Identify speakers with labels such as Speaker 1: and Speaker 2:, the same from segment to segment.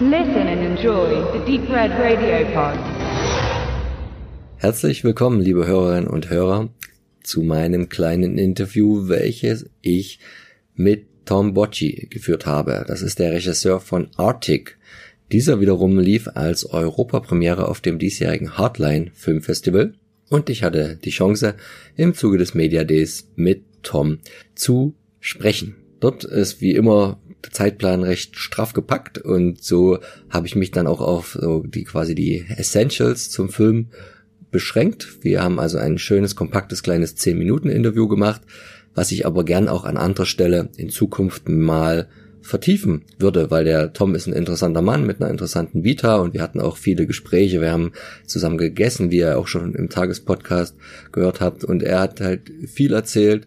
Speaker 1: Listen and enjoy the Deep Red Radio Pod.
Speaker 2: Herzlich willkommen, liebe Hörerinnen und Hörer, zu meinem kleinen Interview, welches ich mit Tom Bocci geführt habe. Das ist der Regisseur von Arctic. Dieser wiederum lief als Europapremiere auf dem diesjährigen Hardline Filmfestival und ich hatte die Chance, im Zuge des Media Days mit Tom zu sprechen. Dort ist wie immer Zeitplan recht straff gepackt und so habe ich mich dann auch auf so die quasi die Essentials zum Film beschränkt. Wir haben also ein schönes, kompaktes, kleines 10 Minuten Interview gemacht, was ich aber gern auch an anderer Stelle in Zukunft mal vertiefen würde, weil der Tom ist ein interessanter Mann mit einer interessanten Vita und wir hatten auch viele Gespräche. Wir haben zusammen gegessen, wie ihr auch schon im Tagespodcast gehört habt und er hat halt viel erzählt,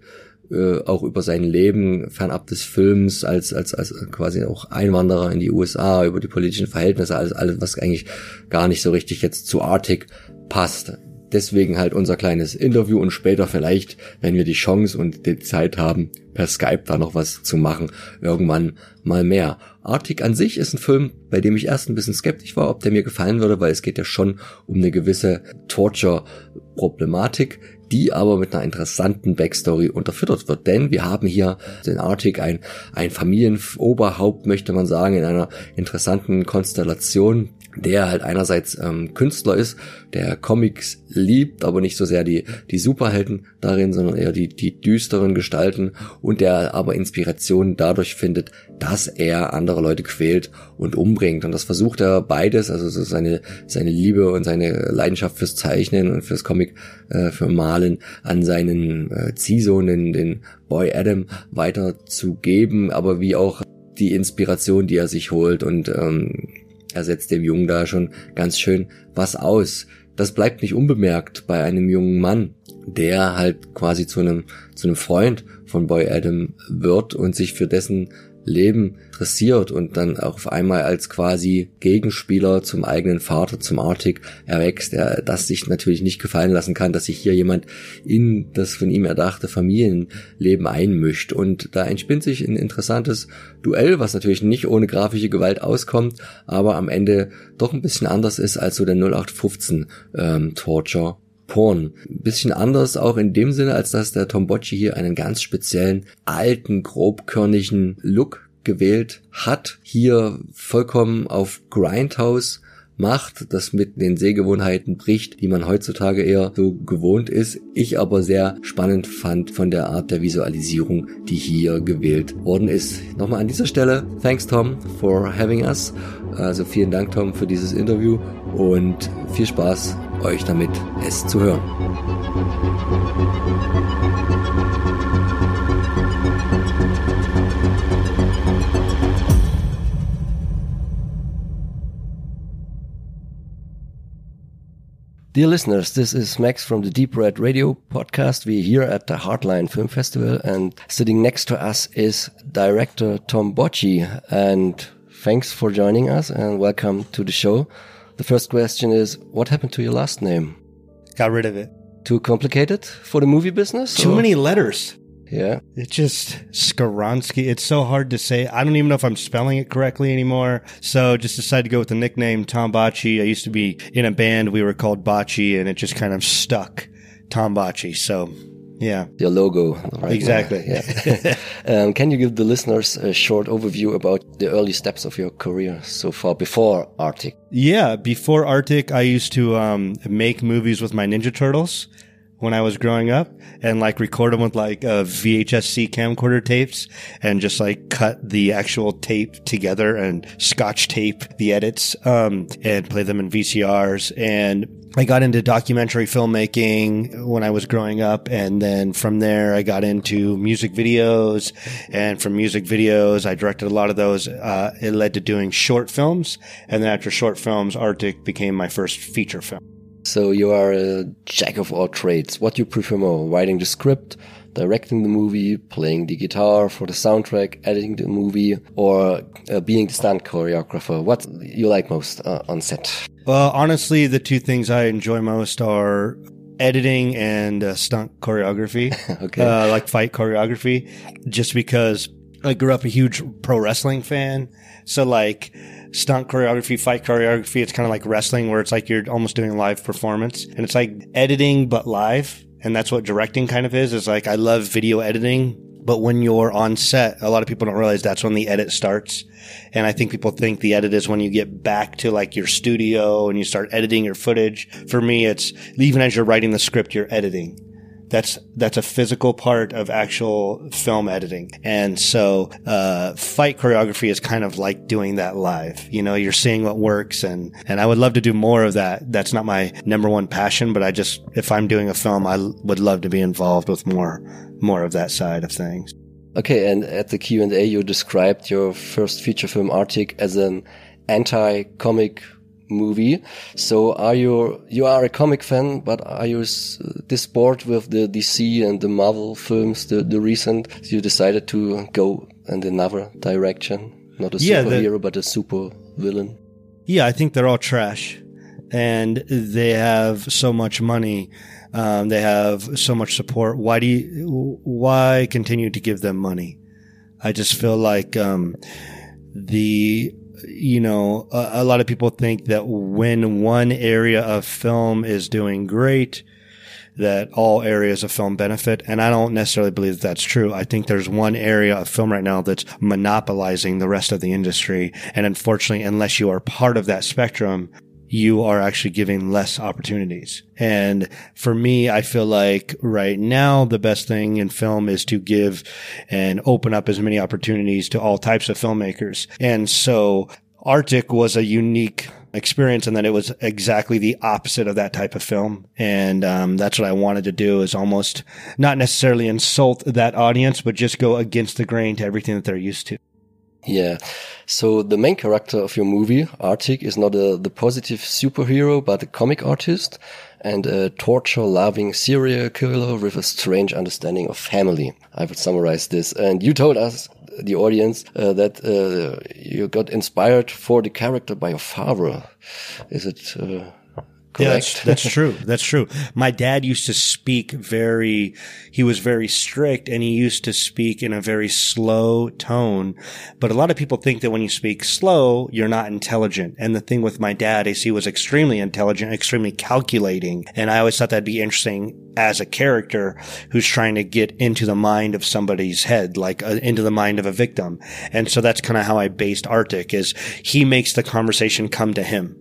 Speaker 2: äh, auch über sein Leben fernab des Films als als als quasi auch Einwanderer in die USA über die politischen Verhältnisse alles alles was eigentlich gar nicht so richtig jetzt zu Arctic passt deswegen halt unser kleines Interview und später vielleicht, wenn wir die Chance und die Zeit haben, per Skype da noch was zu machen, irgendwann mal mehr. Arctic an sich ist ein Film, bei dem ich erst ein bisschen skeptisch war, ob der mir gefallen würde, weil es geht ja schon um eine gewisse Torture-Problematik, die aber mit einer interessanten Backstory unterfüttert wird. Denn wir haben hier den Arctic ein, ein Familienoberhaupt, möchte man sagen, in einer interessanten Konstellation, der halt einerseits ähm, Künstler ist, der Comics liebt, aber nicht so sehr die, die Superhelden darin, sondern eher die, die düsteren Gestalten und der aber Inspiration dadurch findet, dass er andere Leute quält und umbringt. Und das versucht er beides, also so seine, seine Liebe und seine Leidenschaft fürs Zeichnen und fürs Comic, äh, für Malen an seinen äh, Ziehsohn, den, den Boy Adam, weiterzugeben, aber wie auch die Inspiration, die er sich holt und ähm, er setzt dem Jungen da schon ganz schön was aus. Das bleibt nicht unbemerkt bei einem jungen Mann, der halt quasi zu einem, zu einem Freund von Boy Adam wird und sich für dessen Leben interessiert und dann auch auf einmal als quasi Gegenspieler zum eigenen Vater, zum Arctic erwächst, der das sich natürlich nicht gefallen lassen kann, dass sich hier jemand in das von ihm erdachte Familienleben einmischt. Und da entspinnt sich ein interessantes Duell, was natürlich nicht ohne grafische Gewalt auskommt, aber am Ende doch ein bisschen anders ist als so der 0815 ähm, Torture Porn. Ein bisschen anders auch in dem Sinne, als dass der Tom Bocci hier einen ganz speziellen, alten, grobkörnigen Look gewählt hat. Hier vollkommen auf Grindhouse macht, das mit den Sehgewohnheiten bricht, die man heutzutage eher so gewohnt ist. Ich aber sehr spannend fand von der Art der Visualisierung, die hier gewählt worden ist. Nochmal an dieser Stelle, thanks Tom for having us. Also vielen Dank Tom für dieses Interview und viel Spaß euch damit, es zu hören. Dear listeners, this is Max from the Deep Red Radio podcast. We're here at the Hardline Film Festival and sitting next to us is director Tom Bocci. And thanks for joining us and welcome to the show. The first question is, what happened to your last name?
Speaker 3: Got rid of it.
Speaker 2: Too complicated for the movie business?
Speaker 3: Too
Speaker 2: or-
Speaker 3: many letters.
Speaker 2: Yeah.
Speaker 3: It's just Skoronsky. It's so hard to say. I don't even know if I'm spelling it correctly anymore. So just decided to go with the nickname Tom Botchii. I used to be in a band. We were called Botchii and it just kind of stuck Tom Botchii. So yeah.
Speaker 2: Your logo. right
Speaker 3: Exactly.
Speaker 2: now. Yeah. um, can you give the listeners a short overview about the early steps of your career so far before Artik?
Speaker 3: Yeah. Before Artik, I used to um, make movies with my Ninja Turtles when I was growing up and like record them with like uh, VHS-C camcorder tapes and just like cut the actual tape together and scotch tape the edits um, and play them in VCRs. And I got into documentary filmmaking when I was growing up. And then from there, I got into music videos. And from music videos, I directed a lot of those. Uh, it led to doing short films. And then after short films, Artik became my first feature film.
Speaker 2: So you are a jack of all trades. What do you prefer more? Writing the script, directing the movie, playing the guitar for the soundtrack, editing the movie, or uh, being the stunt choreographer? What you like most uh, on set?
Speaker 3: Well, honestly, the two things I enjoy most are editing and uh, stunt choreography,
Speaker 2: Okay.
Speaker 3: uh, like fight choreography, just because I grew up a huge pro wrestling fan. So like stunt choreography, fight choreography, it's kind of like wrestling where it's like you're almost doing live performance and it's like editing, but live. And that's what directing kind of is. Is like, I love video editing, but when you're on set, a lot of people don't realize that's when the edit starts. And I think people think the edit is when you get back to like your studio and you start editing your footage. For me, it's even as you're writing the script, you're editing. That's that's a physical part of actual film editing, and so uh, fight choreography is kind of like doing that live. You know, you're seeing what works, and and I would love to do more of that. That's not my number one passion, but I just if I'm doing a film, I would love to be involved with more more of that side of things.
Speaker 2: Okay, and at the Q and A, you described your first feature film Artik as an anti-comic movie. So are you, you are a comic fan, but are you this bored with the DC and the Marvel films, the, the recent, you decided to go in another direction? Not a yeah, superhero, but a super villain.
Speaker 3: Yeah, I think they're all trash and they have so much money. Um, they have so much support. Why do you, why continue to give them money? I just feel like, um, the you know, a, a, lot of people think that when one area of film is doing great, that all areas of film benefit. And I don't necessarily believe that that's true. I think there's one area of film right now that's monopolizing the rest of the industry. And unfortunately, unless you are part of that spectrum, you are actually giving less opportunities. And for me, I feel like right now the best thing in film is to give and open up as many opportunities to all types of filmmakers. And so Artik was a unique experience and that it was exactly the opposite of that type of film. And um, that's what I wanted to do is almost not necessarily insult that audience, but just go against the grain to everything that they're used to.
Speaker 2: Yeah. So the main character of your movie, Artik, is not a, the positive superhero, but a comic artist and a torture-loving serial killer with a strange understanding of family. I would summarize this. And you told us, the audience, uh, that uh, you got inspired for the character by your father. Is it? Uh
Speaker 3: yeah, that's, that's true. That's true. My dad used to speak very, he was very strict and he used to speak in a very slow tone. But a lot of people think that when you speak slow, you're not intelligent. And the thing with my dad is he was extremely intelligent, extremely calculating. And I always thought that'd be interesting as a character who's trying to get into the mind of somebody's head, like uh, into the mind of a victim. And so that's kind of how I based Artik is he makes the conversation come to him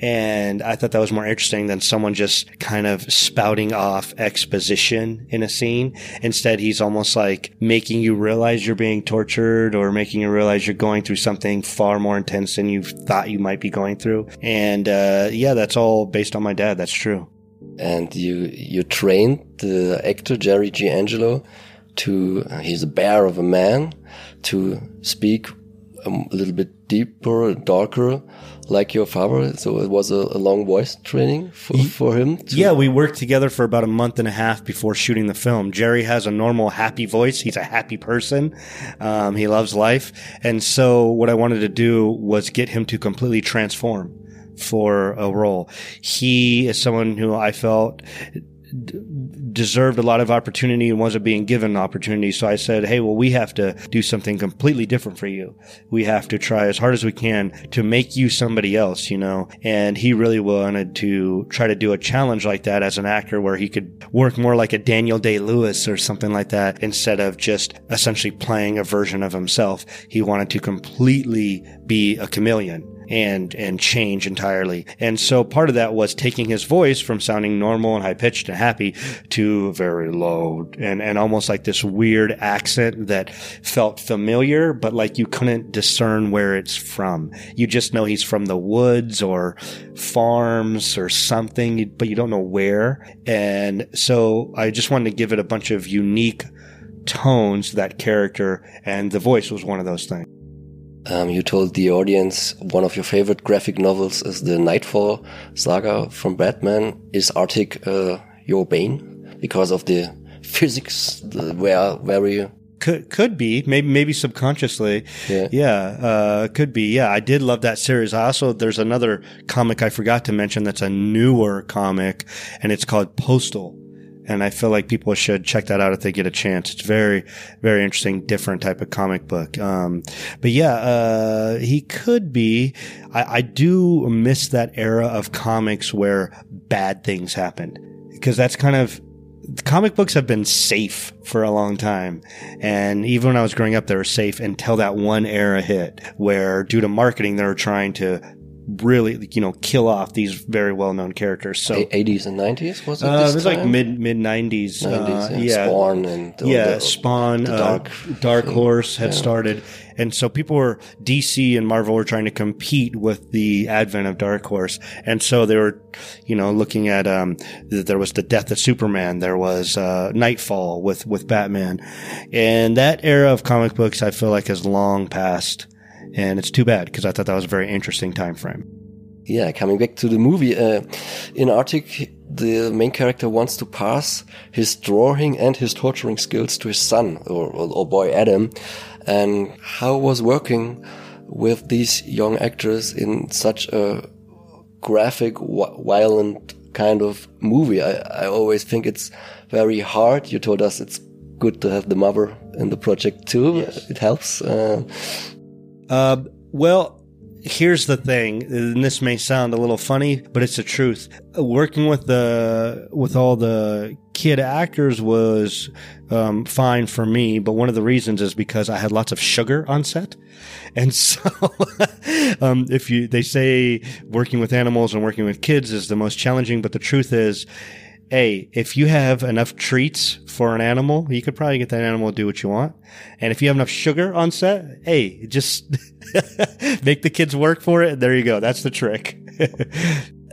Speaker 3: and I thought that was more interesting than someone just kind of spouting off exposition in a scene. Instead, he's almost like making you realize you're being tortured or making you realize you're going through something far more intense than you thought you might be going through. And, uh, yeah, that's all based on my dad. That's true.
Speaker 2: And you, you trained the actor Jerry G. Angelo to, he's a bear of a man to speak um, a little bit deeper, darker like your father. So it was a, a long voice training for, for him.
Speaker 3: yeah, we worked together for about a month and a half before shooting the film. Jerry has a normal, happy voice. He's a happy person. Um, he loves life. And so what I wanted to do was get him to completely transform for a role. He is someone who I felt deserved a lot of opportunity and wasn't being given opportunity. So I said, Hey, well, we have to do something completely different for you. We have to try as hard as we can to make you somebody else, you know? And he really wanted to try to do a challenge like that as an actor where he could work more like a Daniel Day Lewis or something like that instead of just essentially playing a version of himself. He wanted to completely be a chameleon and and change entirely. And so part of that was taking his voice from sounding normal and high pitched and happy to very low and and almost like this weird accent that felt familiar, but like you couldn't discern where it's from. You just know he's from the woods or farms or something, but you don't know where. And so I just wanted to give it a bunch of unique tones to that character, and the voice was one of those things.
Speaker 2: Um, you told the audience one of your favorite graphic novels is the Knightfall saga from Batman. Is Artik uh, your bane because of the physics? Were very
Speaker 3: could could be. Maybe maybe subconsciously. Yeah. Yeah uh, could be. Yeah I did love that series. I also there's another comic I forgot to mention that's a newer comic and it's called Postal and I feel like people should check that out if they get a chance. It's very, very interesting, different type of comic book. Um, but yeah, uh, he could be. I, I do miss that era of comics where bad things happened because that's kind of comic books have been safe for a long time. And even when I was growing up, they were safe until that one era hit where due to marketing, they were trying to really, you know, kill off these very well known characters. So,
Speaker 2: 80s and 90s was it?
Speaker 3: uh, it was like mid mid nineties. Uh,
Speaker 2: yeah.
Speaker 3: yeah,
Speaker 2: Spawn and all
Speaker 3: yeah,
Speaker 2: the-
Speaker 3: Spawn,
Speaker 2: the
Speaker 3: uh,
Speaker 2: Dark
Speaker 3: Dark. Horse had
Speaker 2: Yeah.
Speaker 3: started, and so people were DC and Marvel were trying to compete with the advent of Dark Horse, and so they were, you know, looking at um, there was the death of Superman, there was uh, Knightfall with with Batman, and that era of comic books I feel like has long passed, and it's too bad because I thought that was a very interesting time frame.
Speaker 2: Yeah, coming back to the movie, uh, in Artik, the main character wants to pass his drawing and his torturing skills to his son or, or, boy Adam. And how was working with these young actors in such a graphic, violent kind of movie? I, I always think it's very hard. You told us it's good to have the mother in the project too. It helps. Uh,
Speaker 3: Uh, well, here's the thing, and this may sound a little funny, but it's the truth. Working with the with all the kid actors was um, fine for me, but one of the reasons is because I had lots of sugar on set, and so um, if you they say working with animals and working with kids is the most challenging, but the truth is. Hey, if you have enough treats for an animal, you could probably get that animal to do what you want. And if you have enough sugar on set, hey, just make the kids work for it. There you go. That's the trick.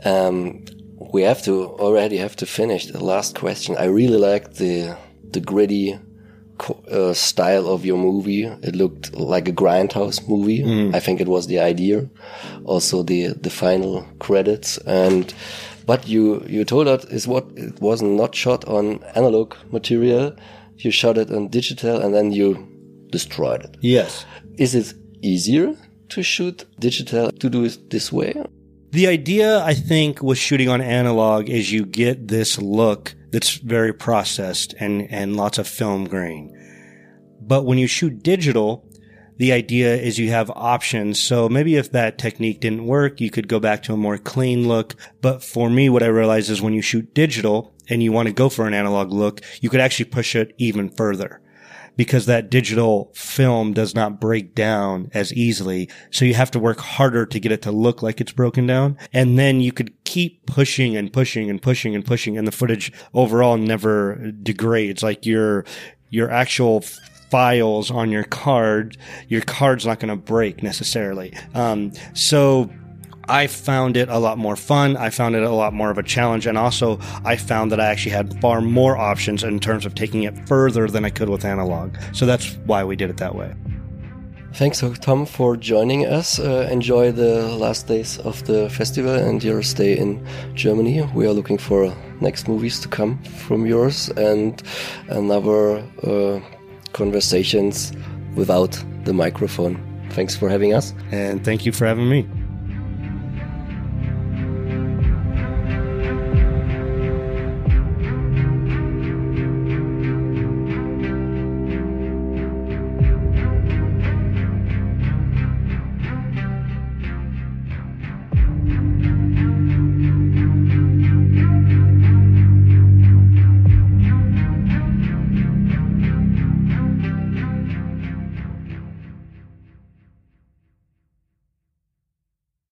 Speaker 2: Um, we have to already have to finish the last question. I really like the the gritty uh, style of your movie. It looked like a grindhouse movie. I think it was the idea. Also the the final credits and. But you you told us is what it was not shot on analog material. You shot it on digital and then you destroyed it.
Speaker 3: yes.
Speaker 2: Is it easier to shoot digital to do it this way?
Speaker 3: The idea, I think, with shooting on analog is you get this look that's very processed and, and lots of film grain. But when you shoot digital, the idea is you have options. So maybe if that technique didn't work, you could go back to a more clean look. But for me, what I realized is when you shoot digital and you want to go for an analog look, you could actually push it even further because that digital film does not break down as easily. So you have to work harder to get it to look like it's broken down. And then you could keep pushing and pushing and pushing and pushing and the footage overall never degrades. Like your, your actual files on your card, your card's not going to break necessarily. Um, so I found it a lot more fun. I found it a lot more of a challenge. And also, I found that I actually had far more options in terms of taking it further than I could with analog. So that's why we did it that way.
Speaker 2: Thanks, Tom, for joining us. Uh, enjoy the last days of the festival and your stay in Germany. We are looking for next movies to come from yours and another uh, conversations without the microphone. Thanks for having us.
Speaker 3: And thank you for having me.